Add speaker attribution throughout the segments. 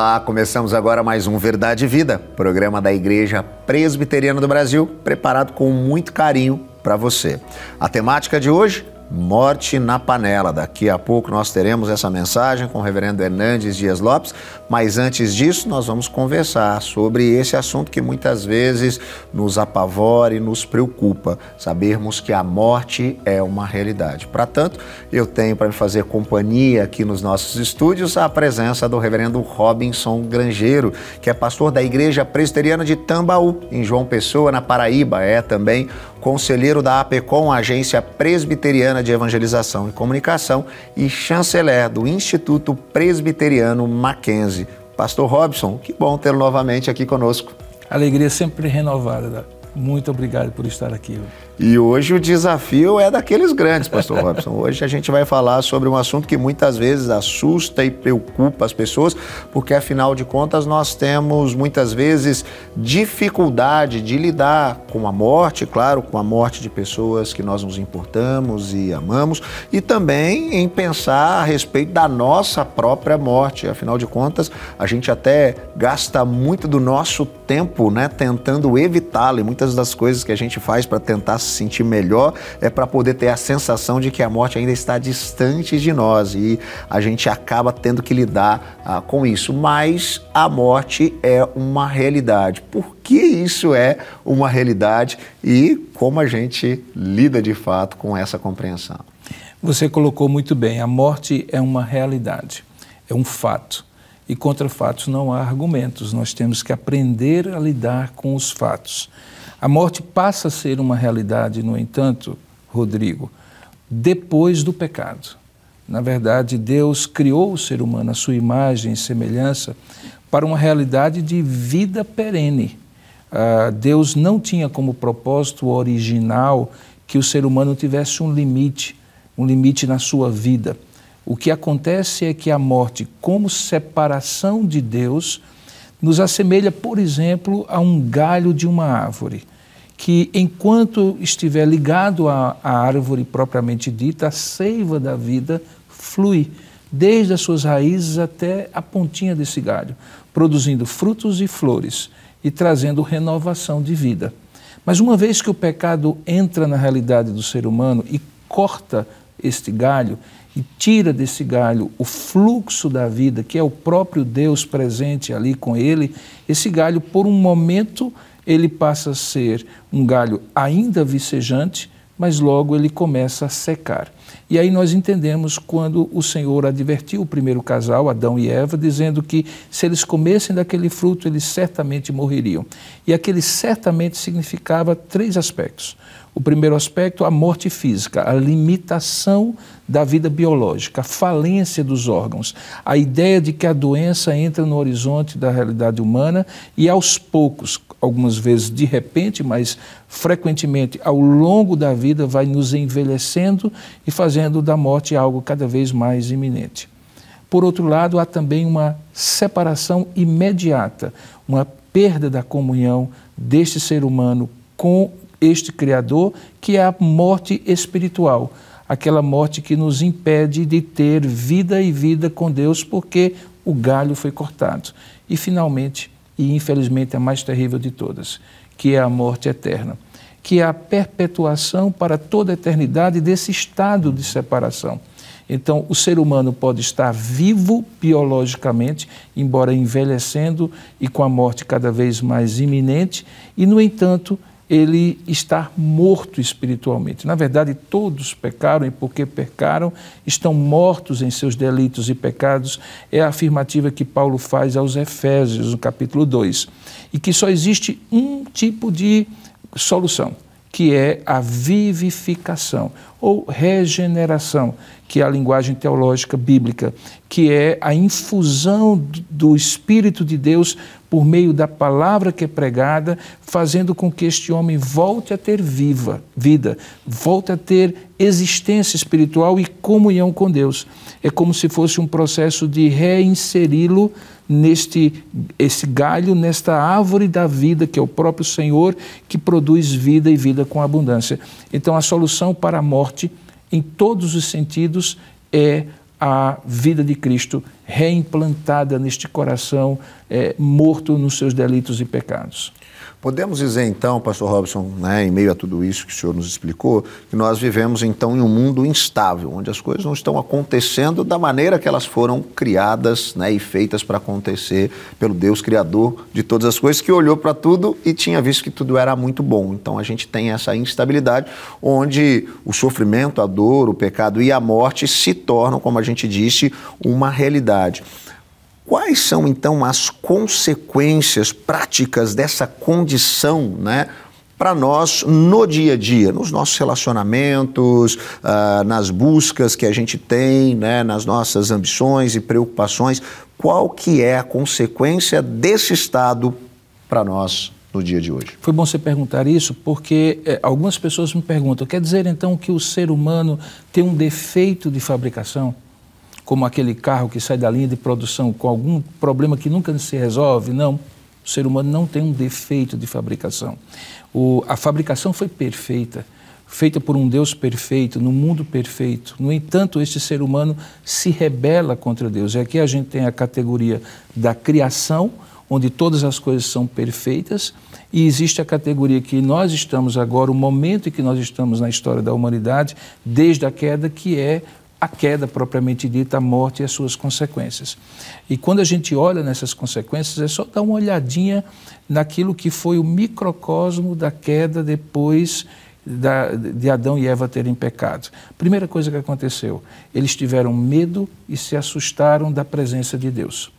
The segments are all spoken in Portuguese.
Speaker 1: Olá, começamos agora mais um Verdade e Vida, programa da Igreja Presbiteriana do Brasil, preparado com muito carinho para você. A temática de hoje Morte na Panela. Daqui a pouco nós teremos essa mensagem com o reverendo Hernandes Dias Lopes, mas antes disso nós vamos conversar sobre esse assunto que muitas vezes nos apavora e nos preocupa, sabermos que a morte é uma realidade. Para tanto, eu tenho para me fazer companhia aqui nos nossos estúdios a presença do reverendo Robinson Grangeiro, que é pastor da Igreja Presbiteriana de Tambaú, em João Pessoa, na Paraíba. É também conselheiro da APECOM, Agência Presbiteriana de Evangelização e Comunicação, e chanceler do Instituto Presbiteriano Mackenzie. Pastor Robson, que bom tê-lo novamente aqui conosco.
Speaker 2: Alegria sempre renovada. Muito obrigado por estar aqui.
Speaker 1: E hoje o desafio é daqueles grandes, Pastor Robson. Hoje a gente vai falar sobre um assunto que muitas vezes assusta e preocupa as pessoas, porque afinal de contas nós temos muitas vezes dificuldade de lidar com a morte, claro, com a morte de pessoas que nós nos importamos e amamos, e também em pensar a respeito da nossa própria morte. Afinal de contas, a gente até gasta muito do nosso tempo, né, tentando evitá-la, e muitas das coisas que a gente faz para tentar se sentir melhor é para poder ter a sensação de que a morte ainda está distante de nós e a gente acaba tendo que lidar ah, com isso. Mas a morte é uma realidade. Por que isso é uma realidade e como a gente lida de fato com essa compreensão?
Speaker 2: Você colocou muito bem, a morte é uma realidade, é um fato. E contra fatos não há argumentos, nós temos que aprender a lidar com os fatos. A morte passa a ser uma realidade, no entanto, Rodrigo, depois do pecado. Na verdade, Deus criou o ser humano à sua imagem e semelhança para uma realidade de vida perene. Uh, Deus não tinha como propósito original que o ser humano tivesse um limite, um limite na sua vida. O que acontece é que a morte, como separação de Deus, nos assemelha, por exemplo, a um galho de uma árvore que enquanto estiver ligado à, à árvore propriamente dita, a seiva da vida flui desde as suas raízes até a pontinha desse galho, produzindo frutos e flores e trazendo renovação de vida. Mas uma vez que o pecado entra na realidade do ser humano e corta este galho e tira desse galho o fluxo da vida, que é o próprio Deus presente ali com ele, esse galho por um momento ele passa a ser um galho ainda vicejante, mas logo ele começa a secar. E aí nós entendemos quando o Senhor advertiu o primeiro casal, Adão e Eva, dizendo que se eles comessem daquele fruto, eles certamente morreriam. E aquele certamente significava três aspectos. O primeiro aspecto, a morte física, a limitação da vida biológica, a falência dos órgãos, a ideia de que a doença entra no horizonte da realidade humana e aos poucos, algumas vezes de repente, mas frequentemente ao longo da vida, vai nos envelhecendo e fazendo da morte algo cada vez mais iminente. Por outro lado, há também uma separação imediata, uma perda da comunhão deste ser humano com este Criador, que é a morte espiritual, aquela morte que nos impede de ter vida e vida com Deus, porque o galho foi cortado. E, finalmente, e infelizmente a mais terrível de todas, que é a morte eterna, que é a perpetuação para toda a eternidade desse estado de separação. Então, o ser humano pode estar vivo biologicamente, embora envelhecendo e com a morte cada vez mais iminente, e, no entanto, ele está morto espiritualmente. Na verdade, todos pecaram e, porque pecaram, estão mortos em seus delitos e pecados. É a afirmativa que Paulo faz aos Efésios, no capítulo 2. E que só existe um tipo de solução, que é a vivificação ou regeneração, que é a linguagem teológica bíblica, que é a infusão do Espírito de Deus por meio da palavra que é pregada, fazendo com que este homem volte a ter viva vida, volte a ter existência espiritual e comunhão com Deus. É como se fosse um processo de reinseri-lo neste esse galho, nesta árvore da vida, que é o próprio Senhor, que produz vida e vida com abundância. Então a solução para a morte em todos os sentidos é a vida de Cristo reimplantada neste coração é, morto nos seus delitos e pecados.
Speaker 1: Podemos dizer então, pastor Robson, né, em meio a tudo isso que o senhor nos explicou, que nós vivemos então em um mundo instável, onde as coisas não estão acontecendo da maneira que elas foram criadas né, e feitas para acontecer pelo Deus Criador de todas as coisas, que olhou para tudo e tinha visto que tudo era muito bom. Então a gente tem essa instabilidade onde o sofrimento, a dor, o pecado e a morte se tornam, como a gente disse, uma realidade. Quais são então as consequências práticas dessa condição, né? Para nós no dia a dia, nos nossos relacionamentos, uh, nas buscas que a gente tem, né, nas nossas ambições e preocupações, qual que é a consequência desse estado para nós no dia de hoje?
Speaker 2: Foi bom você perguntar isso, porque é, algumas pessoas me perguntam: quer dizer então que o ser humano tem um defeito de fabricação? Como aquele carro que sai da linha de produção com algum problema que nunca se resolve. Não. O ser humano não tem um defeito de fabricação. O, a fabricação foi perfeita, feita por um Deus perfeito, no mundo perfeito. No entanto, este ser humano se rebela contra Deus. E aqui a gente tem a categoria da criação, onde todas as coisas são perfeitas, e existe a categoria que nós estamos agora, o momento em que nós estamos na história da humanidade, desde a queda, que é a queda propriamente dita, a morte e as suas consequências. E quando a gente olha nessas consequências, é só dar uma olhadinha naquilo que foi o microcosmo da queda depois da, de Adão e Eva terem pecado. Primeira coisa que aconteceu, eles tiveram medo e se assustaram da presença de Deus.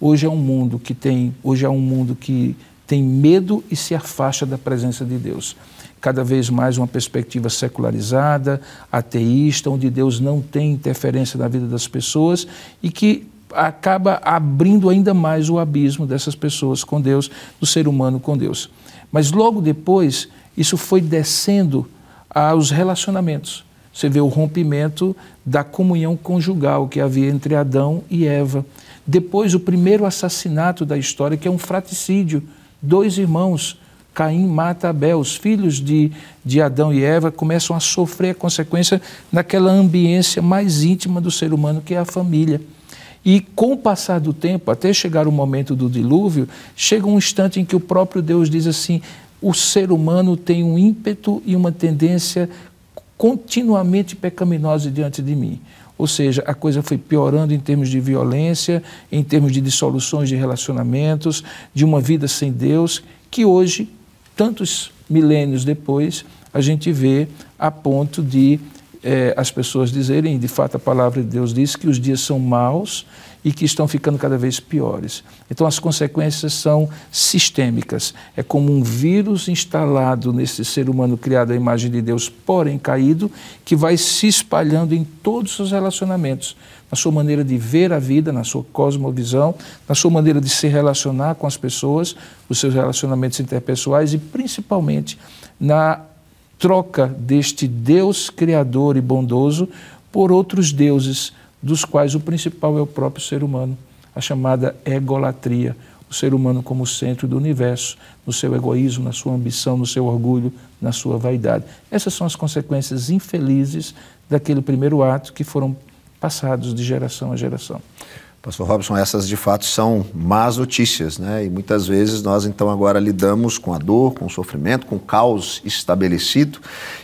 Speaker 2: Hoje é um mundo que tem, hoje é um mundo que tem medo e se afasta da presença de Deus cada vez mais uma perspectiva secularizada, ateísta, onde Deus não tem interferência na vida das pessoas e que acaba abrindo ainda mais o abismo dessas pessoas com Deus, do ser humano com Deus. Mas logo depois, isso foi descendo aos relacionamentos. Você vê o rompimento da comunhão conjugal que havia entre Adão e Eva. Depois, o primeiro assassinato da história, que é um fraticídio. Dois irmãos Caim mata Abel. Os filhos de, de Adão e Eva começam a sofrer a consequência naquela ambiência mais íntima do ser humano, que é a família. E com o passar do tempo, até chegar o momento do dilúvio, chega um instante em que o próprio Deus diz assim: o ser humano tem um ímpeto e uma tendência continuamente pecaminosa diante de mim. Ou seja, a coisa foi piorando em termos de violência, em termos de dissoluções de relacionamentos, de uma vida sem Deus, que hoje tantos milênios depois, a gente vê a ponto de é, as pessoas dizerem, de fato a palavra de Deus diz que os dias são maus e que estão ficando cada vez piores. Então as consequências são sistêmicas. É como um vírus instalado nesse ser humano criado à imagem de Deus, porém caído, que vai se espalhando em todos os relacionamentos na sua maneira de ver a vida, na sua cosmovisão, na sua maneira de se relacionar com as pessoas, os seus relacionamentos interpessoais e principalmente na troca deste Deus criador e bondoso por outros deuses, dos quais o principal é o próprio ser humano, a chamada egolatria, o ser humano como centro do universo, no seu egoísmo, na sua ambição, no seu orgulho, na sua vaidade. Essas são as consequências infelizes daquele primeiro ato que foram passados de geração a geração.
Speaker 1: Pastor Robson, essas de fato são más notícias, né? E muitas vezes nós então agora lidamos com a dor, com o sofrimento, com o caos estabelecido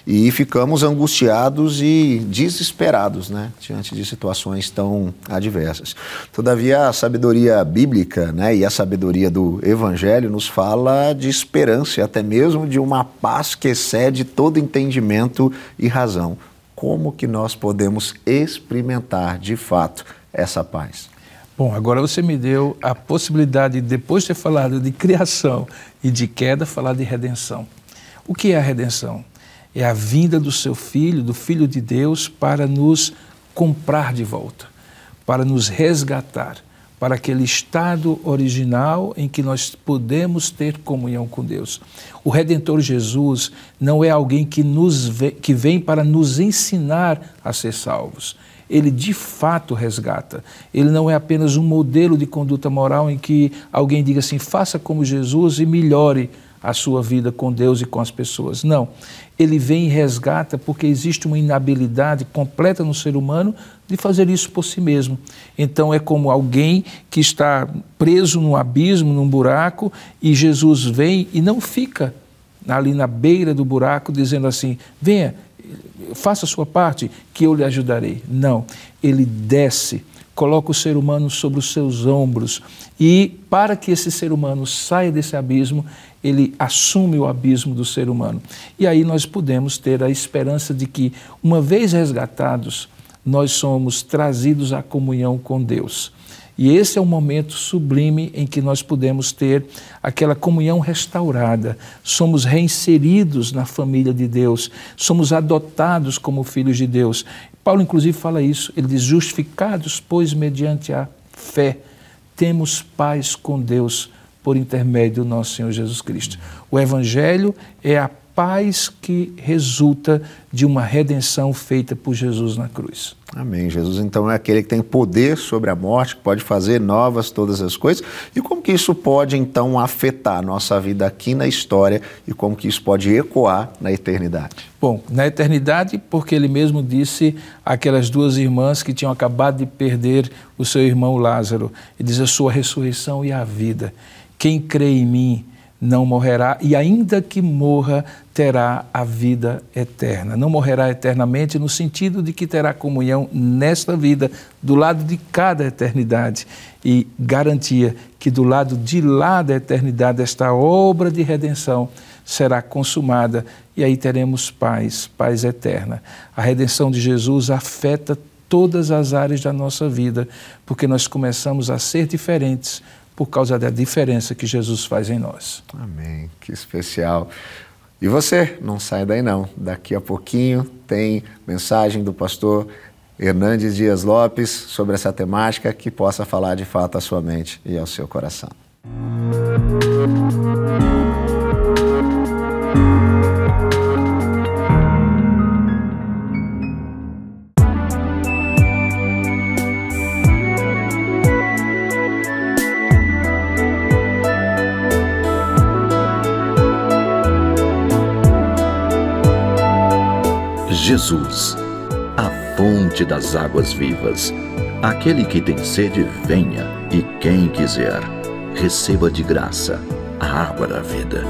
Speaker 1: e ficamos angustiados e desesperados, né? Diante de situações tão adversas. Todavia, a sabedoria bíblica, né? E a sabedoria do Evangelho nos fala de esperança até mesmo de uma paz que excede todo entendimento e razão como que nós podemos experimentar de fato essa paz?
Speaker 2: Bom, agora você me deu a possibilidade, depois de ter falado de criação e de queda, falar de redenção. O que é a redenção? É a vinda do seu filho, do filho de Deus, para nos comprar de volta, para nos resgatar para aquele estado original em que nós podemos ter comunhão com Deus. O Redentor Jesus não é alguém que, nos que vem para nos ensinar a ser salvos. Ele de fato resgata. Ele não é apenas um modelo de conduta moral em que alguém diga assim: faça como Jesus e melhore a sua vida com Deus e com as pessoas. Não. ele vem e resgata porque existe uma inabilidade completa no ser humano de fazer isso por si mesmo. Então é como alguém que está preso num abismo, num buraco, e Jesus vem e não fica ali na beira do buraco dizendo assim: venha, faça a sua parte, que eu lhe ajudarei. Não, ele desce coloca o ser humano sobre os seus ombros e, para que esse ser humano saia desse abismo, ele assume o abismo do ser humano. E aí nós podemos ter a esperança de que, uma vez resgatados, nós somos trazidos à comunhão com Deus. E esse é o momento sublime em que nós podemos ter aquela comunhão restaurada. Somos reinseridos na família de Deus, somos adotados como filhos de Deus. Paulo, inclusive, fala isso. Ele diz: justificados, pois, mediante a fé, temos paz com Deus por intermédio do nosso Senhor Jesus Cristo. O Evangelho é a paz que resulta de uma redenção feita por Jesus na cruz.
Speaker 1: Amém. Jesus então é aquele que tem poder sobre a morte, que pode fazer novas todas as coisas. E como que isso pode então afetar a nossa vida aqui na história e como que isso pode ecoar na eternidade?
Speaker 2: Bom, na eternidade, porque ele mesmo disse aquelas duas irmãs que tinham acabado de perder o seu irmão Lázaro, ele diz a sua ressurreição e a vida. Quem crê em mim, não morrerá e, ainda que morra, terá a vida eterna. Não morrerá eternamente no sentido de que terá comunhão nesta vida, do lado de cada eternidade, e garantia que do lado de lá da eternidade, esta obra de redenção será consumada e aí teremos paz, paz eterna. A redenção de Jesus afeta todas as áreas da nossa vida, porque nós começamos a ser diferentes por causa da diferença que Jesus faz em nós.
Speaker 1: Amém. Que especial. E você, não sai daí não. Daqui a pouquinho tem mensagem do pastor Hernandes Dias Lopes sobre essa temática que possa falar de fato à sua mente e ao seu coração.
Speaker 3: Jesus, a fonte das águas vivas. Aquele que tem sede, venha, e quem quiser, receba de graça a água da vida.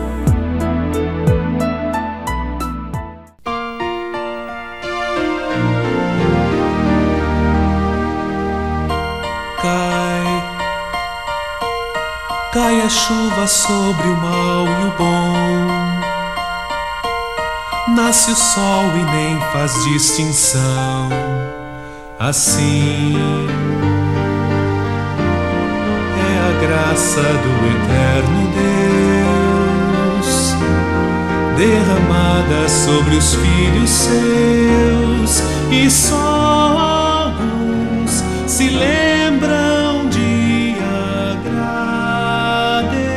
Speaker 4: Cai, cai a chuva sobre o mal nasce o sol e nem faz distinção. Assim é a graça do eterno Deus derramada sobre os filhos seus e só alguns se lembram de agradecer,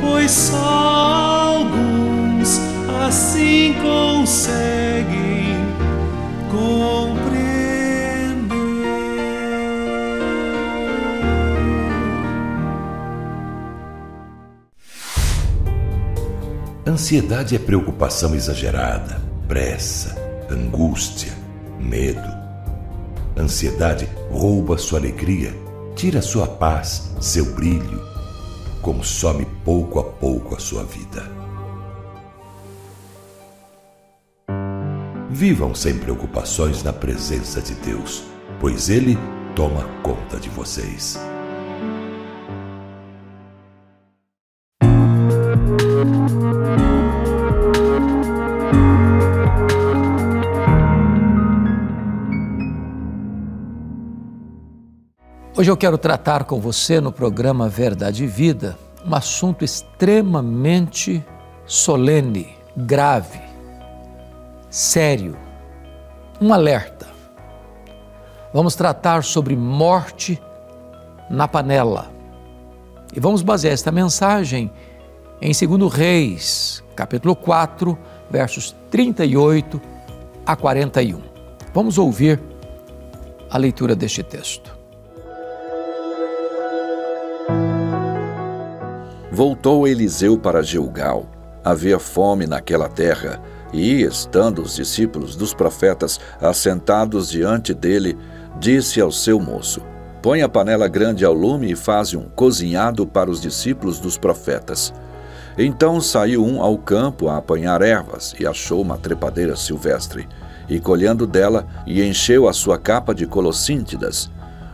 Speaker 4: pois só conseguem compreender.
Speaker 5: Ansiedade é preocupação exagerada, pressa, angústia, medo. Ansiedade rouba sua alegria, tira sua paz, seu brilho, consome pouco a pouco a sua vida. Vivam sem preocupações na presença de Deus, pois Ele toma conta de vocês.
Speaker 6: Hoje eu quero tratar com você no programa Verdade e Vida um assunto extremamente solene, grave sério, um alerta. Vamos tratar sobre morte na panela. E vamos basear esta mensagem em 2 Reis, capítulo 4, versos 38 a 41. Vamos ouvir a leitura deste texto.
Speaker 3: Voltou Eliseu para Gilgal havia fome naquela terra, e, estando os discípulos dos profetas assentados diante dele, disse ao seu moço: Põe a panela grande ao lume e faze um cozinhado para os discípulos dos profetas. Então saiu um ao campo a apanhar ervas e achou uma trepadeira silvestre, e colhendo dela, e encheu a sua capa de colossíntidas.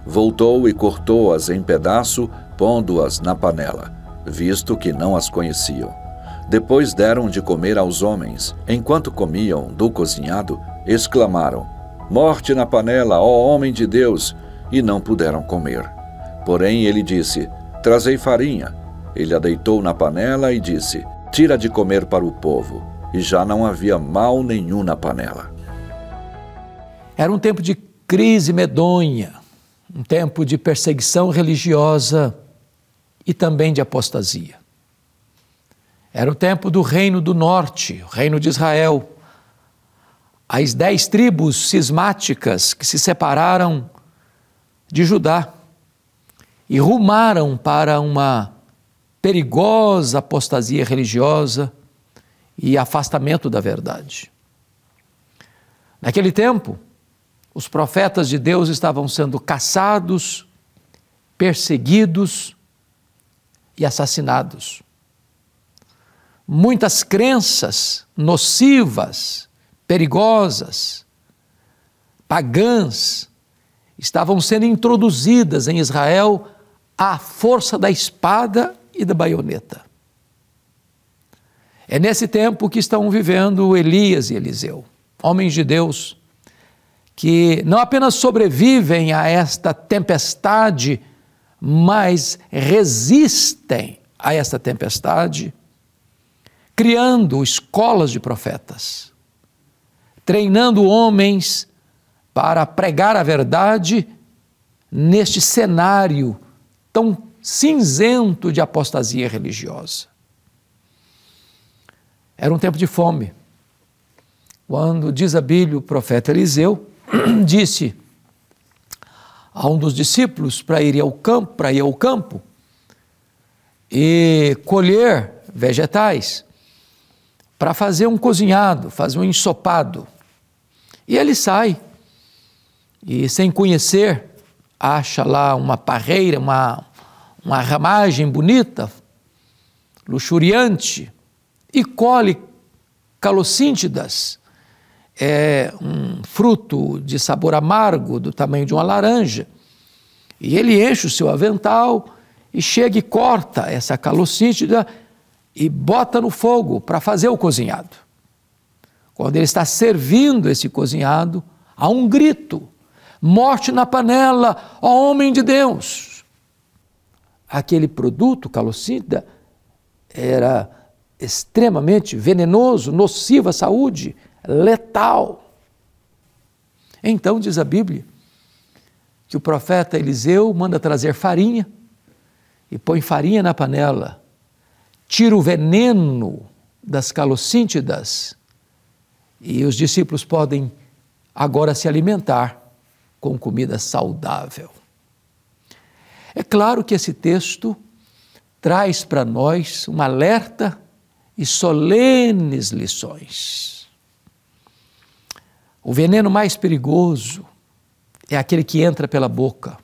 Speaker 3: Voltou e cortou-as em pedaço, pondo-as na panela, visto que não as conheciam. Depois deram de comer aos homens. Enquanto comiam do cozinhado, exclamaram: Morte na panela, ó homem de Deus! E não puderam comer. Porém ele disse: Trazei farinha. Ele a deitou na panela e disse: Tira de comer para o povo. E já não havia mal nenhum na panela.
Speaker 6: Era um tempo de crise medonha, um tempo de perseguição religiosa e também de apostasia. Era o tempo do reino do norte, o reino de Israel. As dez tribos cismáticas que se separaram de Judá e rumaram para uma perigosa apostasia religiosa e afastamento da verdade. Naquele tempo, os profetas de Deus estavam sendo caçados, perseguidos e assassinados muitas crenças nocivas, perigosas, pagãs, estavam sendo introduzidas em Israel à força da espada e da baioneta. É nesse tempo que estão vivendo Elias e Eliseu, homens de Deus, que não apenas sobrevivem a esta tempestade, mas resistem a esta tempestade criando escolas de profetas, treinando homens para pregar a verdade neste cenário tão cinzento de apostasia religiosa. Era um tempo de fome. Quando Bíblia, o profeta Eliseu disse a um dos discípulos para ir ao campo, para ir ao campo e colher vegetais para fazer um cozinhado, fazer um ensopado. E ele sai e, sem conhecer, acha lá uma parreira, uma, uma ramagem bonita, luxuriante, e colhe calocíntidas, é um fruto de sabor amargo, do tamanho de uma laranja. E ele enche o seu avental e chega e corta essa calocíntida e bota no fogo para fazer o cozinhado. Quando ele está servindo esse cozinhado, há um grito: morte na panela, ó homem de Deus! Aquele produto, calocida, era extremamente venenoso, nocivo à saúde, letal. Então, diz a Bíblia, que o profeta Eliseu manda trazer farinha e põe farinha na panela tira o veneno das calocíntidas e os discípulos podem agora se alimentar com comida saudável. É claro que esse texto traz para nós um alerta e solenes lições. O veneno mais perigoso é aquele que entra pela boca.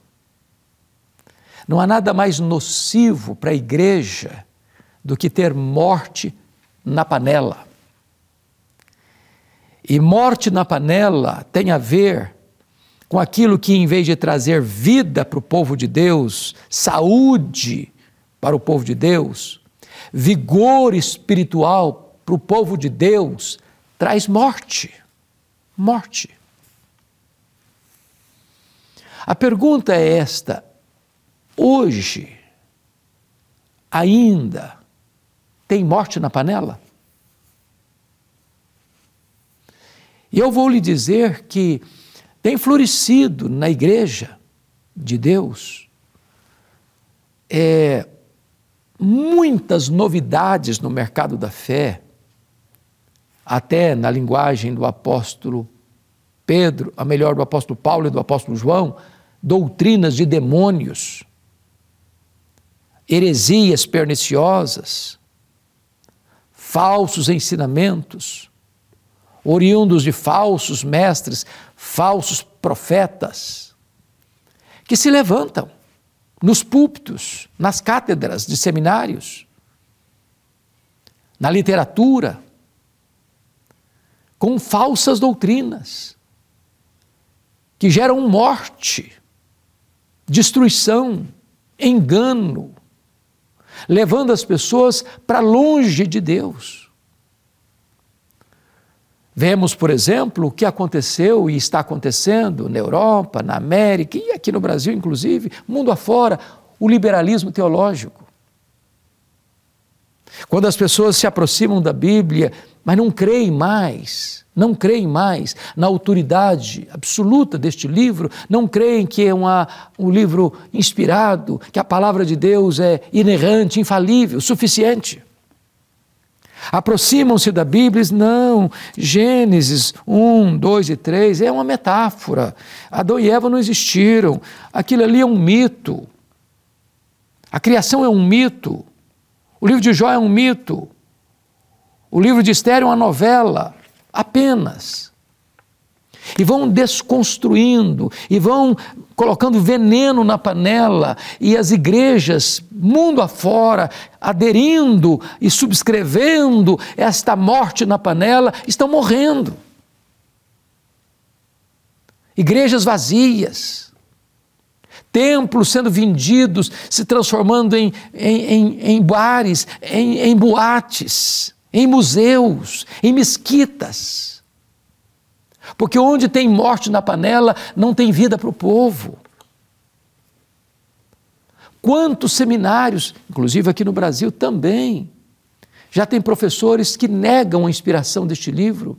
Speaker 6: Não há nada mais nocivo para a igreja do que ter morte na panela. E morte na panela tem a ver com aquilo que, em vez de trazer vida para o povo de Deus, saúde para o povo de Deus, vigor espiritual para o povo de Deus, traz morte. Morte. A pergunta é esta: hoje, ainda, tem morte na panela? E eu vou lhe dizer que tem florescido na igreja de Deus é, muitas novidades no mercado da fé, até na linguagem do apóstolo Pedro, a melhor do apóstolo Paulo e do apóstolo João, doutrinas de demônios, heresias perniciosas falsos ensinamentos, oriundos de falsos mestres, falsos profetas, que se levantam nos púlpitos, nas cátedras de seminários, na literatura, com falsas doutrinas que geram morte, destruição, engano, levando as pessoas para longe de Deus. Vemos, por exemplo, o que aconteceu e está acontecendo na Europa, na América e aqui no Brasil, inclusive, mundo afora, o liberalismo teológico. Quando as pessoas se aproximam da Bíblia, mas não creem mais, não creem mais na autoridade absoluta deste livro, não creem que é uma, um livro inspirado, que a palavra de Deus é inerrante, infalível, suficiente. Aproximam-se da Bíblia e não, Gênesis 1, 2 e 3 é uma metáfora. Adão e Eva não existiram, aquilo ali é um mito. A criação é um mito. O livro de Jó é um mito. O livro de Esther é uma novela, apenas. E vão desconstruindo, e vão colocando veneno na panela, e as igrejas, mundo afora, aderindo e subscrevendo esta morte na panela, estão morrendo. Igrejas vazias, templos sendo vendidos, se transformando em, em, em, em bares, em, em boates, em museus, em mesquitas. Porque onde tem morte na panela, não tem vida para o povo. Quantos seminários, inclusive aqui no Brasil também, já tem professores que negam a inspiração deste livro,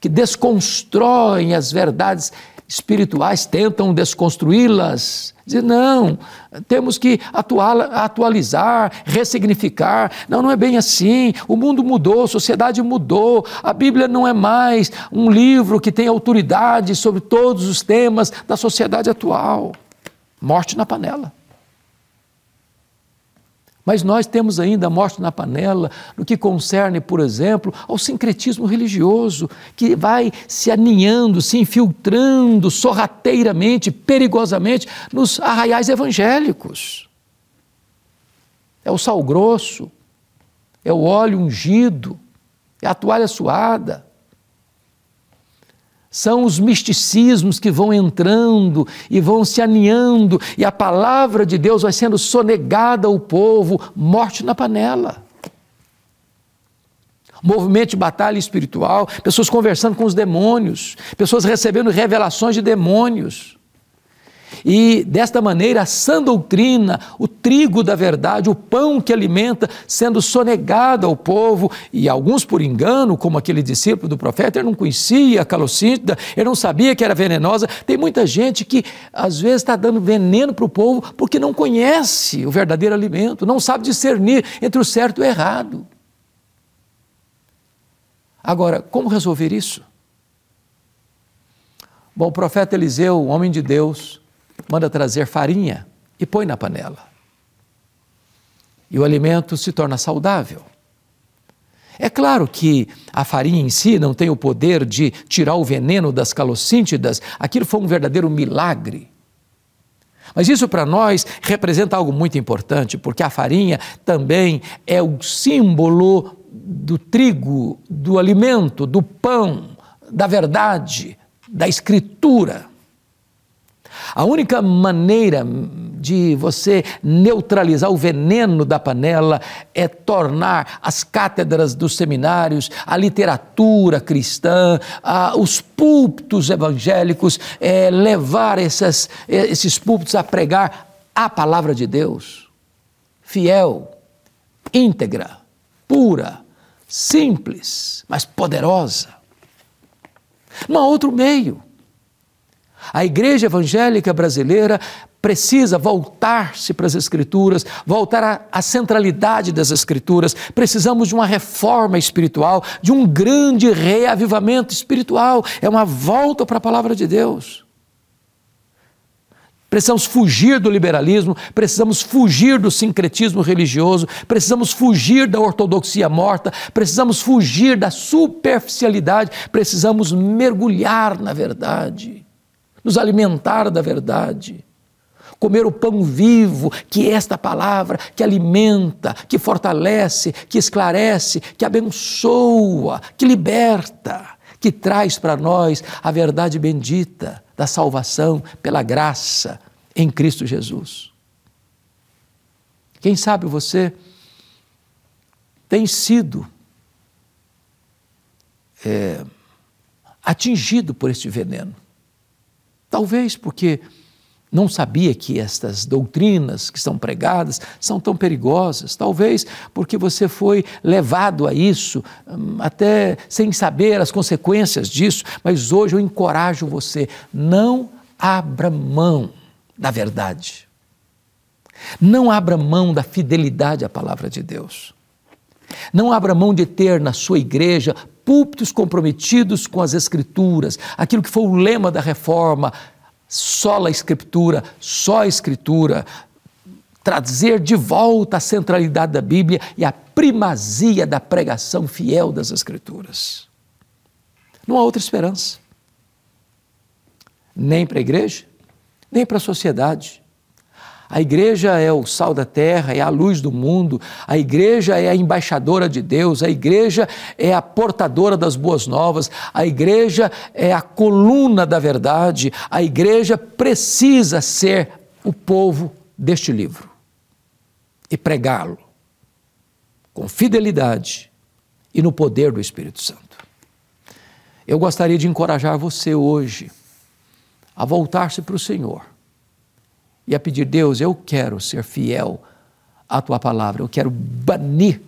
Speaker 6: que desconstroem as verdades espirituais tentam desconstruí-las. Dizer, não, temos que atualizar, ressignificar. Não, não é bem assim. O mundo mudou, a sociedade mudou. A Bíblia não é mais um livro que tem autoridade sobre todos os temas da sociedade atual. Morte na panela. Mas nós temos ainda a morte na panela no que concerne, por exemplo, ao sincretismo religioso, que vai se aninhando, se infiltrando sorrateiramente, perigosamente nos arraiais evangélicos. É o sal grosso, é o óleo ungido, é a toalha suada, são os misticismos que vão entrando e vão se aninhando, e a palavra de Deus vai sendo sonegada ao povo, morte na panela. Movimento de batalha espiritual, pessoas conversando com os demônios, pessoas recebendo revelações de demônios. E desta maneira, a sã doutrina, o trigo da verdade, o pão que alimenta, sendo sonegado ao povo, e alguns por engano, como aquele discípulo do profeta, ele não conhecia a calocíntida, ele não sabia que era venenosa. Tem muita gente que às vezes está dando veneno para o povo porque não conhece o verdadeiro alimento, não sabe discernir entre o certo e o errado. Agora, como resolver isso? Bom, o profeta Eliseu, homem de Deus, manda trazer farinha e põe na panela. E o alimento se torna saudável. É claro que a farinha em si não tem o poder de tirar o veneno das calocíntidas, aquilo foi um verdadeiro milagre. Mas isso para nós representa algo muito importante, porque a farinha também é o símbolo do trigo, do alimento, do pão, da verdade, da escritura. A única maneira de você neutralizar o veneno da panela é tornar as cátedras dos seminários, a literatura cristã, a, os púlpitos evangélicos, é, levar essas, é, esses púlpitos a pregar a palavra de Deus, fiel, íntegra, pura, simples, mas poderosa. Não há outro meio. A igreja evangélica brasileira precisa voltar-se para as Escrituras, voltar à, centralidade das Escrituras. Precisamos de uma reforma espiritual, de um grande reavivamento espiritual. É uma volta para a palavra de Deus. Precisamos fugir do liberalismo, precisamos fugir do sincretismo religioso, precisamos fugir da ortodoxia morta, precisamos fugir da superficialidade, precisamos mergulhar na verdade, nos alimentar da verdade, comer o pão vivo, que é esta palavra que alimenta, que fortalece, que esclarece, que abençoa, que liberta, que traz para nós a verdade bendita da salvação pela graça em Cristo Jesus. Quem sabe você tem sido é, atingido por este veneno. Talvez porque não sabia que estas doutrinas que são pregadas são tão perigosas. Talvez porque você foi levado a isso, hum, até sem saber as consequências disso. Mas hoje eu encorajo você: não abra mão da verdade. Não abra mão da fidelidade à palavra de Deus. Não abra mão de ter na sua igreja púlpitos comprometidos com as Escrituras, aquilo que foi o lema da reforma só a Escritura, só a Escritura, trazer de volta a centralidade da Bíblia e a primazia da pregação fiel das Escrituras. Não há outra esperança. Nem para a igreja, nem para a sociedade. A igreja é o sal da terra, é a luz do mundo, a igreja é a embaixadora de Deus, a igreja é a portadora das boas novas, a igreja é a coluna da verdade, a igreja precisa ser o povo deste livro e pregá-lo com fidelidade e no poder do Espírito Santo. Eu gostaria de encorajar você hoje a voltar-se para o Senhor e a pedir: Deus, eu quero ser fiel à tua palavra, eu quero banir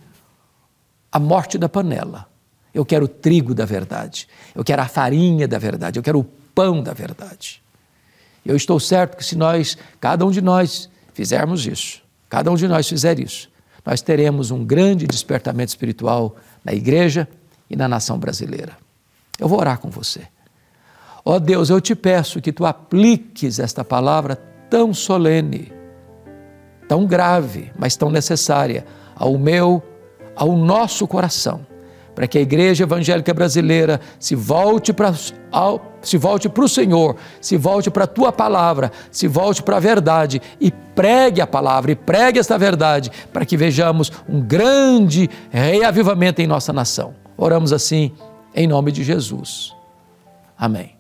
Speaker 6: a morte da panela, eu quero o trigo da verdade, eu quero a farinha da verdade, eu quero o pão da verdade. Eu estou certo que se nós, cada um de nós, fizermos isso, cada um de nós fizer isso, nós teremos um grande despertamento espiritual na igreja e na nação brasileira. Eu vou orar com você. Ó oh Deus, eu te peço que tu apliques esta palavra tão solene, tão grave, mas tão necessária ao meu, ao nosso coração, para que a igreja evangélica brasileira se volte para se volte para o Senhor, se volte para a tua palavra, se volte para a verdade e pregue a palavra e pregue esta verdade, para que vejamos um grande reavivamento em nossa nação. Oramos assim em nome de Jesus. Amém.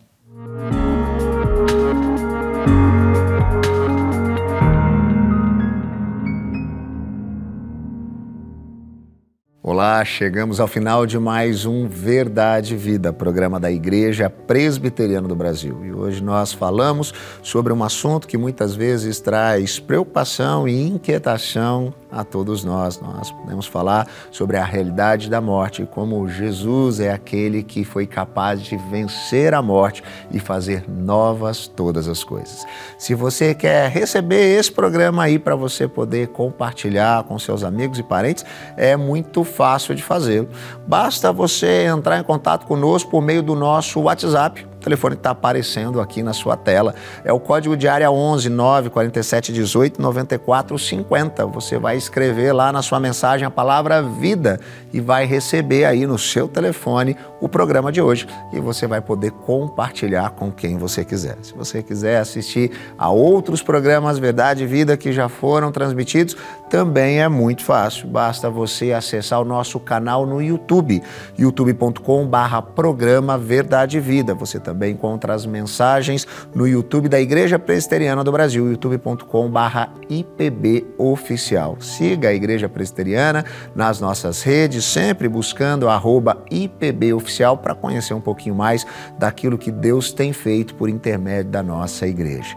Speaker 1: Olá, chegamos ao final de mais um Verdade Vida, programa da Igreja Presbiteriana do Brasil. E hoje nós falamos sobre um assunto que muitas vezes traz preocupação e inquietação a todos nós. Nós podemos falar sobre a realidade da morte como Jesus é aquele que foi capaz de vencer a morte e fazer novas todas as coisas. Se você quer receber esse programa aí para você poder compartilhar com seus amigos e parentes, é muito fácil de fazê-lo. Basta você entrar em contato conosco por meio do nosso WhatsApp telefone está aparecendo aqui na sua tela. É o código de área 11 9 47 18 94 50. Você vai escrever lá na sua mensagem a palavra vida e vai receber aí no seu telefone o programa de hoje e você vai poder compartilhar com quem você quiser. Se você quiser assistir a outros programas Verdade e Vida que já foram transmitidos, também é muito fácil. Basta você acessar o nosso canal no YouTube, youtube.com/programa Verdade e Vida. Você também encontra as mensagens no YouTube da Igreja Presbiteriana do Brasil, youtube.com/ipboficial. Siga a Igreja Presbiteriana nas nossas redes, sempre buscando arroba IPBOficial para conhecer um pouquinho mais daquilo que Deus tem feito por intermédio da nossa igreja.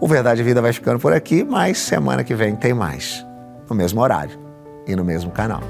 Speaker 1: O Verdade e Vida vai ficando por aqui, mas semana que vem tem mais, no mesmo horário e no mesmo canal.